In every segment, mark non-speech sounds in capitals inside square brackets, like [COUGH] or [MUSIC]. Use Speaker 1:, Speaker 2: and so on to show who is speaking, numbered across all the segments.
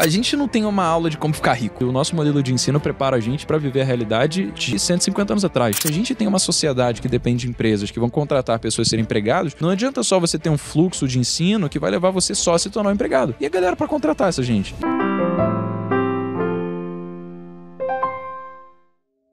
Speaker 1: A gente não tem uma aula de como ficar rico. O nosso modelo de ensino prepara a gente para viver a realidade de 150 anos atrás. Se a gente tem uma sociedade que depende de empresas que vão contratar pessoas a serem empregados, não adianta só você ter um fluxo de ensino que vai levar você só a se tornar um empregado. E a galera para contratar essa gente?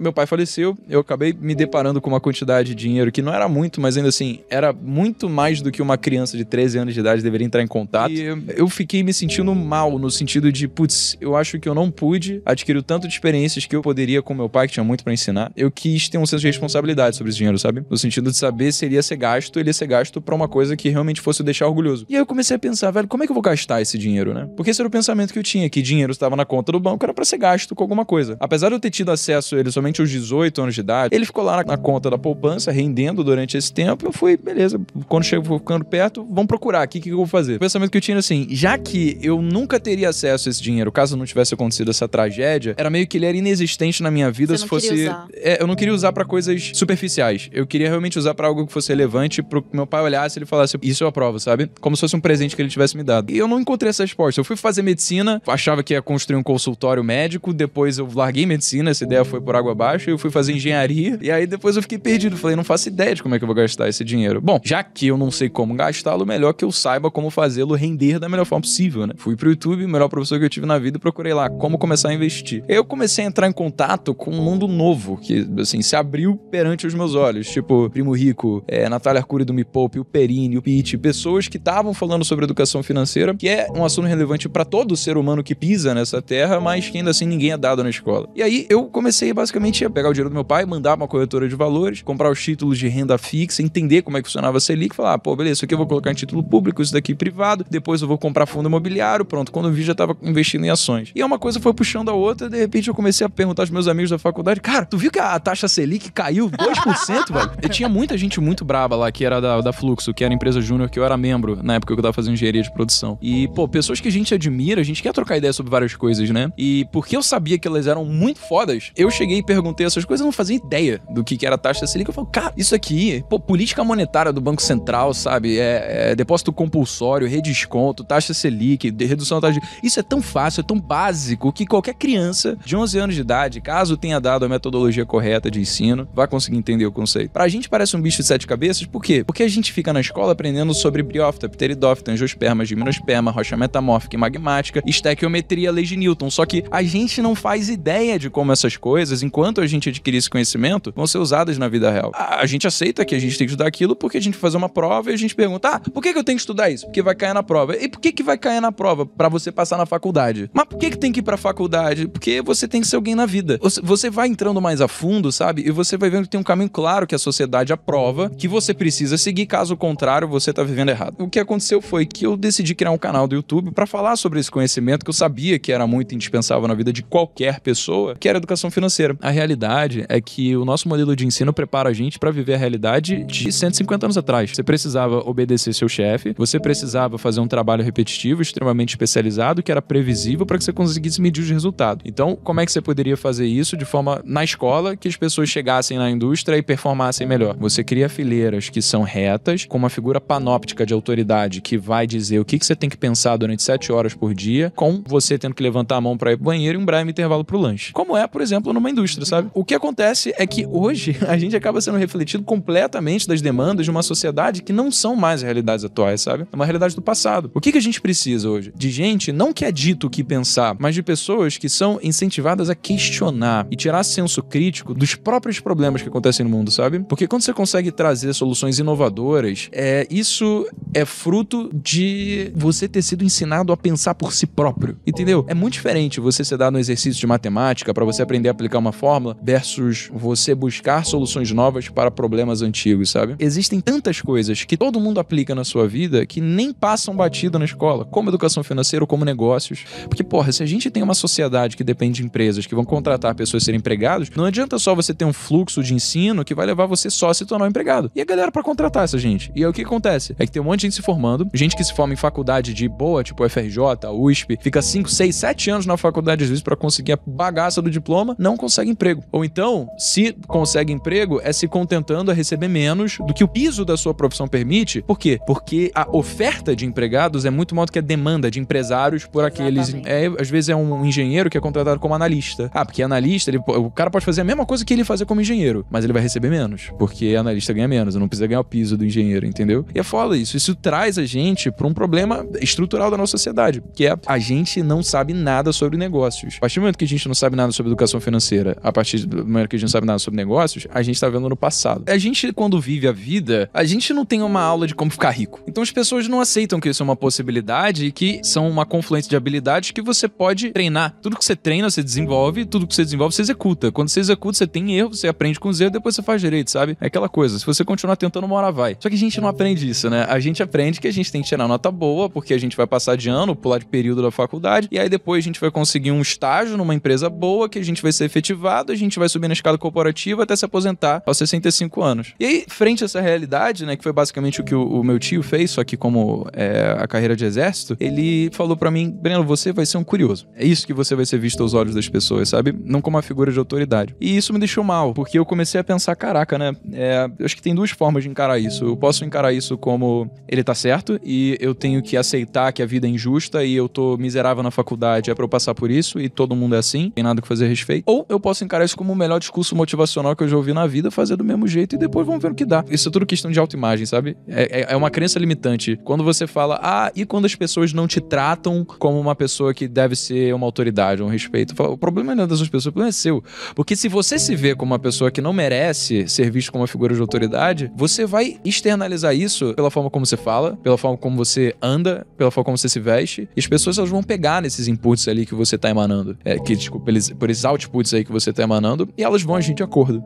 Speaker 1: Meu pai faleceu, eu acabei me deparando com uma quantidade de dinheiro que não era muito, mas ainda assim, era muito mais do que uma criança de 13 anos de idade deveria entrar em contato. E eu fiquei me sentindo mal no sentido de, putz, eu acho que eu não pude adquirir o tanto de experiências que eu poderia com meu pai, que tinha muito para ensinar. Eu quis ter um senso de responsabilidade sobre esse dinheiro, sabe? No sentido de saber se ele ia ser gasto, ele ia ser gasto para uma coisa que realmente fosse deixar orgulhoso. E aí eu comecei a pensar, velho, como é que eu vou gastar esse dinheiro, né? Porque esse era o pensamento que eu tinha, que dinheiro estava na conta do banco, era para ser gasto com alguma coisa. Apesar de eu ter tido acesso a ele somente somente aos 18 anos de idade. Ele ficou lá na, conta da poupança, rendendo durante esse tempo. Eu fui, beleza, quando chego ficando perto, vamos procurar aqui o que, que eu vou fazer. O pensamento que eu tinha assim, já que eu nunca teria acesso a esse dinheiro, caso não tivesse acontecido essa tragédia, era meio que ele era inexistente na minha vida
Speaker 2: Você
Speaker 1: se fosse. É, eu não queria usar pra coisas superficiais. Eu queria realmente usar pra algo que fosse relevante, pro que meu pai olhasse e ele falasse, isso eu aprovo, sabe? Como se fosse um presente que ele tivesse me dado. E eu não encontrei essa resposta. Eu fui fazer medicina, achava que ia construir um consultório médico, depois eu larguei medicina, essa ideia foi por água abaixo, e eu fui fazer engenharia, e aí depois eu fiquei perdido. Falei, não faço ideia de como é que eu vou gastar esse dinheiro. Bom, já que eu não sei como gastá-lo, melhor que eu saiba como fazê-lo render da melhor forma possível, né? Fui pro YouTube, o melhor professor que eu tive na vida, e procurei lá como começar a investir. Eu comecei a entrar em contato com um mundo novo, que, assim, se abriu perante os meus olhos. Tipo, Primo Rico, é, Natália Arcuri do Me Poupe, o Perini, o Pete, pessoas que estavam falando sobre educação financeira, que é um assunto relevante para todo ser humano que pisa nessa terra, mas que ainda assim ninguém é dado na escola. E aí eu comecei basicamente a pegar o dinheiro do meu pai, mandar uma corretora de valores, comprar os títulos de renda fixa, entender como é que funcionava a Selic, falar, ah, pô, beleza, isso aqui eu vou colocar em título público, isso daqui privado, depois eu vou comprar fundo imobiliário, pronto, quando eu vi já tava investindo em ações. E uma coisa foi puxando a outra, de repente eu comecei a perguntar aos meus amigos da faculdade, cara, tu viu que a taxa Selic caiu 2%, velho? E tinha muita gente muito braba lá, que era da, da Fluxo, que era empresa júnior, que eu era membro na época que eu tava fazendo engenharia de produção. E, pô, pessoas que a gente admira, a gente quer trocar ideia sobre várias coisas, né? E porque eu sabia que elas eram muito fodas, eu cheguei e perguntei essas coisas, eu não fazia ideia do que, que era taxa Selic. Eu falo, cara, isso aqui, pô, política monetária do Banco Central, sabe? É, é depósito compulsório, redesconto, taxa Selic, redução da taxa de... Isso é tão fácil, é tão básico que qualquer criança de 11 anos de idade, caso tenha dado a metodologia correta de ensino, vai conseguir entender o conceito. Pra gente parece um bicho de sete cabeças, por quê? Porque a gente fica na escola aprendendo sobre briófita, pteridófita, angiosperma, gimnosperma, rocha metamórfica e magmática, estequiometria, lei de Newton. Só que a gente não faz ideia de como essas coisas, enquanto a gente adquirir esse conhecimento, vão ser usadas na vida real. A, gente aceita que a gente tem que estudar aquilo porque a gente vai fazer uma prova e a gente pergunta, ah, por que, que eu tenho que estudar isso? Porque vai cair na prova. E por que, que vai cair na prova? Pra você passar na faculdade. Mas por que, que tem que ir pra faculdade? Porque você tem que ser alguém na vida. Você, vai entrando mais a fundo, sabe? E você vai vendo que tem um caminho claro que a sociedade aprova, que você precisa seguir, caso contrário, você tá vivendo errado. O que aconteceu foi que eu decidi criar um canal do YouTube pra falar sobre esse conhecimento que eu sabia que era muito indispensável na vida de qualquer pessoa, que era educação financeira. A realidade é que o nosso modelo de ensino prepara a gente pra viver a realidade de 150 anos atrás. Você precisava obedecer seu chefe, você precisava fazer um trabalho repetitivo, extremamente especializado, que era previsível para que você conseguisse medir os resultados. Então, como é que você poderia fazer isso de forma na escola que as pessoas chegassem na indústria e performassem melhor? Você cria fileiras que são retas, com uma figura panóptica de autoridade que vai dizer o que, que você tem que pensar durante 7 horas por dia, com você tendo que levantar a mão para ir pro banheiro e um breve intervalo pro lanche. Como é, por exemplo, numa indústria, sabe? O que acontece é que hoje [LAUGHS] a gente acaba sendo refletido completamente das demandas de uma sociedade que não são mais realidades atuais, sabe? É uma realidade do passado. O que, a gente precisa hoje? De gente não que é dito o que pensar, mas de pessoas que são incentivadas a questionar e tirar senso crítico dos próprios problemas que acontecem no mundo, sabe? Porque quando você consegue trazer soluções inovadoras, é, isso é fruto de você ter sido ensinado a pensar por si próprio, entendeu? É muito diferente você ser dado um exercício de matemática para você aprender a aplicar uma fórmula versus você buscar soluções novas para problemas antigos, sabe? Existem tantas coisas que todo mundo aplica na sua vida que nem passam batido na escola, como educação financeira ou como negócios. Porque, porra, se a gente tem uma sociedade que depende de empresas que vão contratar pessoas a serem empregados, não adianta só você ter um fluxo de ensino que vai levar você só a se tornar um empregado. E a galera para contratar essa gente. E aí o que acontece? É que tem um monte de gente se formando, gente que se forma em faculdade de boa, tipo FRJ, USP, fica 5, 6, 7 anos na faculdade às vezes para conseguir a bagaça do diploma, não consegue emprego emprego. Ou então, se consegue emprego, é se contentando a receber menos do que o piso da sua profissão permite. Por quê? Porque a oferta de empregados é muito maior do que a demanda de empresários por aqueles. É, às vezes é um engenheiro que é contratado como analista. Ah, porque analista, ele, o cara pode fazer a mesma coisa que ele fazia como engenheiro, mas ele vai receber menos, porque analista ganha menos, não precisa ganhar o piso do engenheiro, entendeu? E é foda isso. Isso traz a gente para um problema estrutural da nossa sociedade, que é a gente não sabe nada sobre negócios. A partir do momento que a gente não sabe nada sobre educação financeira, a partir do momento que a gente não sabe nada sobre negócios, a gente tá vendo no passado. A gente, quando vive a vida, a gente não tem uma aula de como ficar rico. Então as pessoas não aceitam que isso é uma possibilidade e que são uma confluência de habilidades que você pode treinar. Tudo que você treina, você desenvolve, tudo que você desenvolve, você executa. Quando você executa, você tem erro, você aprende com os erros, depois você faz direito, sabe? É aquela coisa. Se você continuar tentando, uma hora vai. Só que a gente não aprende isso, né? A gente aprende que a gente tem que tirar nota boa, porque a gente vai passar de ano, pular de período da faculdade, e aí depois a gente vai conseguir um estágio numa empresa boa, que a gente vai ser efetivado, a gente vai subir na escada corporativa até se aposentar aos 65 anos. E aí, frente a essa realidade, né, que foi basicamente o que o, o meu tio fez, só que como é, a carreira de exército, ele falou para mim, Breno, você vai ser um curioso. É isso que você vai ser visto aos olhos das pessoas, sabe? Não como uma figura de autoridade. E isso me deixou mal, porque eu comecei a pensar, caraca, né? É, eu acho que tem duas formas de encarar isso. Eu posso encarar isso como ele tá certo e eu tenho que aceitar que a vida é injusta e eu tô miserável na faculdade, é pra eu passar por isso e todo mundo é assim, tem nada que fazer a respeito. Ou eu posso encarar isso como o melhor discurso motivacional que eu já ouvi na vida, fazer do mesmo jeito e depois vamos ver o que dá. Isso é tudo questão de autoimagem, sabe? É, é, é uma crença limitante. Quando você fala, ah, e quando as pessoas não te tratam como uma pessoa que deve ser uma autoridade, um respeito, o problema não é das pessoas, o problema é seu. Porque se você se vê como uma pessoa que não merece ser visto como uma figura de autoridade, você vai externalizar isso pela forma como você fala, pela forma como você anda, pela forma como você se veste, e as pessoas elas vão pegar nesses inputs ali que você tá emanando, é, que, desculpa, por esses outputs aí que você tá emanando, e elas vão agir de acordo.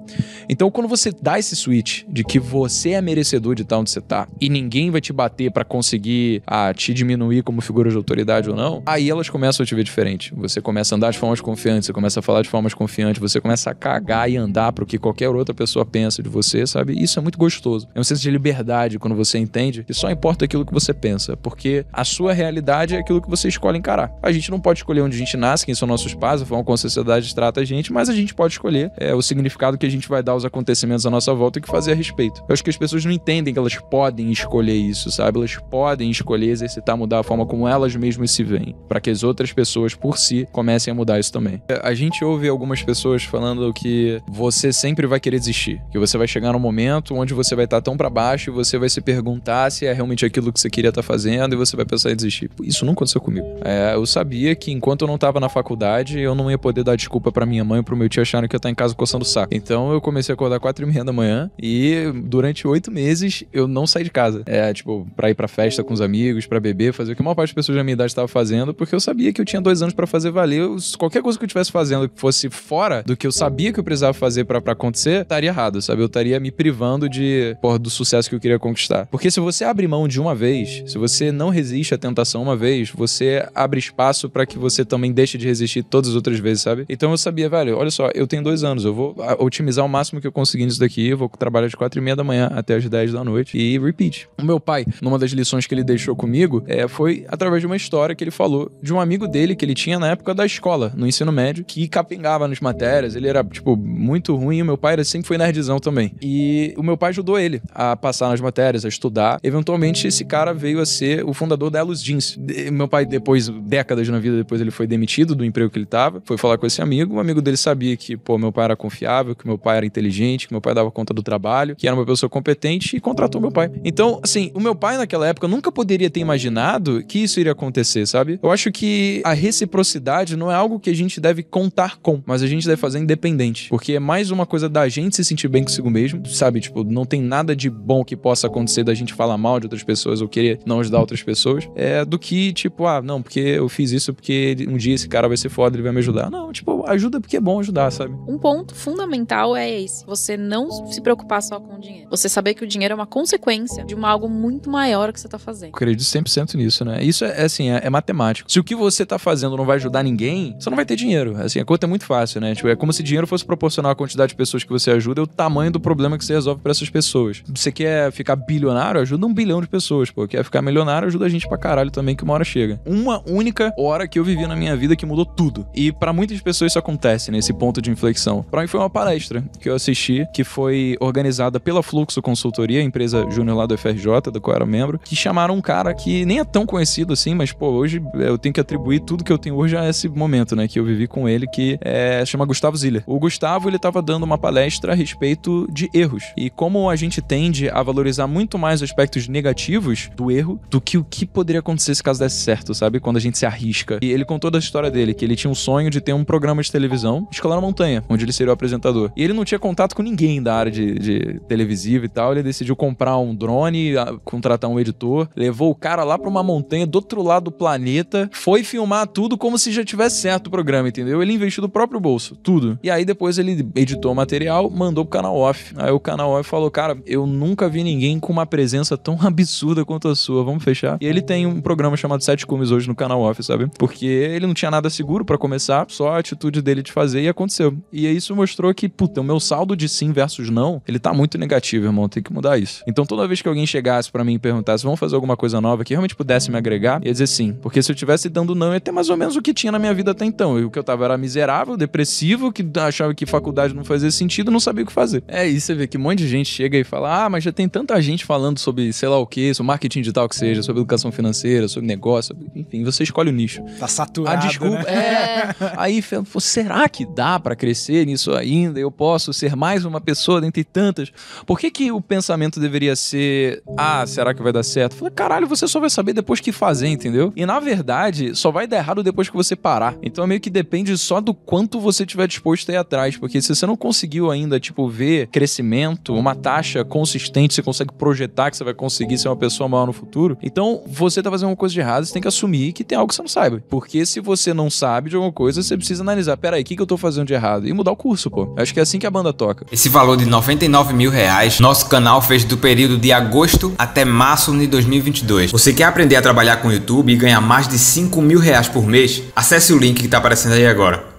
Speaker 1: Então, quando você dá esse switch de que você é merecedor de estar onde você tá, e ninguém vai te bater para conseguir ah, te diminuir como figura de autoridade ou não, aí elas começam a te ver diferente. Você começa a andar de formas confiantes, você começa a falar de formas confiantes, você começa a cagar e andar pro que qualquer outra pessoa pensa de você, sabe? Isso é muito gostoso. É um senso de liberdade quando você entende que só importa aquilo que você pensa, porque a sua realidade é aquilo que você escolhe encarar. A gente não pode escolher onde a gente nasce, quem são nossos pais, a forma como a sociedade trata a gente, mas a gente pode escolher é, o significado que a gente vai dar aos acontecimentos à nossa volta e o que fazer a respeito. Eu acho que as pessoas não entendem que elas podem escolher isso, sabe? Elas podem escolher exercitar, mudar a forma como elas mesmas se veem, para que as outras pessoas por si comecem a mudar isso também. A gente ouve algumas pessoas falando que você sempre vai querer desistir, que você vai chegar num momento onde você vai estar tão para baixo e você vai se perguntar se é realmente aquilo que você queria estar fazendo e você vai pensar em desistir. Isso não aconteceu comigo. É, eu sabia que enquanto eu não estava na faculdade, eu não ia poder dar desculpa para minha mãe e pro meu tio acharem que eu estar em casa coçando o saco. Então eu comecei a acordar quatro e meia da manhã e durante oito meses eu não saí de casa. É, tipo, pra ir pra festa com os amigos, para beber, fazer o que a maior parte das pessoas da minha idade estava fazendo, porque eu sabia que eu tinha dois anos para fazer valer. Qualquer coisa que eu estivesse fazendo que fosse fora do que eu sabia que eu precisava fazer para acontecer, estaria errado, sabe? Eu estaria me privando de, porra, do sucesso que eu queria conquistar. Porque se você abre mão de uma vez, se você não resiste à tentação uma vez, você abre espaço para que você também deixe de resistir todas as outras vezes, sabe? Então eu sabia, velho, olha só, eu tenho dois anos, eu vou otimizar o máximo que eu conseguir nisso daqui, eu vou trabalhar de quatro e meia da manhã até as 10 da noite e repeat. O meu pai, numa das lições que ele deixou comigo, é, foi através de uma história que ele falou de um amigo dele que ele tinha na época da escola, no ensino médio, que capengava nas matérias, ele era, tipo, muito ruim, e o meu pai era, sempre foi nerdzão também. E o meu pai ajudou ele a passar nas matérias, a estudar. Eventualmente, esse cara veio a ser o fundador da Elos Jeans. Meu pai, depois, décadas na vida depois, ele foi demitido do emprego que ele tava, foi falar com esse amigo, o amigo dele sabia que, pô, meu pai era confiável, que meu pai era inteligente, que meu pai dava conta do trabalho, que era uma pessoa competente e contratou meu pai. Então, assim, o meu pai naquela época nunca poderia ter imaginado que isso iria acontecer, sabe? Eu acho que a reciprocidade não é algo que a gente deve contar com, mas a gente deve fazer independente. Porque é mais uma coisa da gente se sentir bem consigo mesmo, sabe? Tipo, não tem nada de bom que possa acontecer da gente falar mal de outras pessoas ou querer não ajudar outras pessoas, é do que, tipo, ah, não, porque eu fiz isso porque um dia esse cara vai ser foda, ele vai me ajudar. Não, tipo, ajuda porque é bom ajudar, sabe?
Speaker 2: Um ponto fundamental é esse: você não se preocupar só com o dinheiro. Você saber que o dinheiro é uma consequência de uma algo muito maior que você tá fazendo. Eu
Speaker 1: acredito 100% nisso, né? Isso é, é assim, é, é, matemático. Se o que você tá fazendo não vai ajudar ninguém, você não vai ter dinheiro. Assim, a conta é muito fácil, né? Tipo, é como se dinheiro fosse proporcional à quantidade de pessoas que você ajuda e o tamanho do problema que você resolve para essas pessoas. Você quer ficar bilionário, ajuda um bilhão de pessoas, pô. Quer ficar milionário, ajuda a gente pra caralho também, que uma hora chega. Uma única hora que eu vivi na minha vida que mudou tudo. E para muitas pessoas isso acontece, né? Esse ponto de inflexão? Pra mim foi uma palestra que eu assisti, que foi organizada pela Fluxo Consultoria, empresa júnior lá do FRJ, do qual eu era membro, que chamaram um cara que nem é tão conhecido assim, mas pô, hoje eu tenho que atribuir tudo que eu tenho hoje a esse momento, né, que eu vivi com ele, que é, chama Gustavo Ziller. O Gustavo, ele tava dando uma palestra a respeito de erros. E como a gente tende a valorizar muito mais aspectos negativos do erro do que o que poderia acontecer se caso desse certo, sabe? Quando a gente se arrisca. E ele contou da história dele, que ele tinha um sonho de ter um programa de televisão, Escolar na Montanha, onde ele seria o apresentador. E ele não tinha contato com ninguém da área de, de televisivo e tal. Ele decidiu comprar um drone, contratar um editor, levou o cara lá pra uma montanha do outro lado do planeta, foi filmar tudo como se já tivesse certo o programa, entendeu? Ele investiu do próprio bolso, tudo. E aí depois ele editou o material, mandou pro canal off. Aí o canal off falou: Cara, eu nunca vi ninguém com uma presença tão [LAUGHS] absurda quanto a sua, vamos fechar. E ele tem um programa chamado Sete Cumes hoje no canal off, sabe? Porque ele não tinha nada seguro para começar, só a atitude dele de fazer e aconteceu. E isso mostrou que, puta, o meu saldo de sim versus não, ele tá muito negativo, irmão. Tem que mudar isso. Então toda vez que alguém chegasse para mim e perguntasse, vamos fazer alguma coisa nova que realmente pudesse me agregar, ia dizer sim. Porque se eu tivesse dando não, ia ter mais ou menos o que tinha na minha vida até então. E o que eu tava era miserável, depressivo, que achava que faculdade não fazia sentido, não sabia o que fazer. É isso, você vê que um monte de gente chega e fala: ah, mas já tem tanta gente falando sobre sei lá o que, sobre marketing digital que seja, sobre educação financeira, sobre negócio, enfim, você escolhe o nicho.
Speaker 3: Tá saturado.
Speaker 1: Ah, desculpa.
Speaker 3: Né?
Speaker 1: É. [LAUGHS] Aí, será que dá para crescer nisso ainda? Eu posso ser mais uma pessoa dentre tantas? Por que, que o pensamento deveria ser: ah, será que vai dar certo? Falei, caralho, você só vai saber depois que fazer, entendeu? E na verdade, só vai dar errado depois que você parar. Então meio que depende só do quanto você tiver disposto a ir atrás. Porque se você não conseguiu ainda, tipo, ver crescimento, uma taxa consistente, você consegue projetar que você vai conseguir ser uma pessoa maior no futuro, então você tá fazendo uma coisa de errado, você tem que assumir que tem algo que você não sabe. Porque se você não sabe de alguma coisa, você precisa analisar, peraí, o que, que eu tô fazendo de errado? E mudar o curso, pô. Acho que é assim que a banda toca.
Speaker 4: Esse valor de 99 mil reais, nosso canal fez do período de agosto até março de 2022. Você quer aprender a trabalhar com o YouTube e ganhar mais de 5 mil reais por mês? Acesse o link que tá aparecendo aí agora.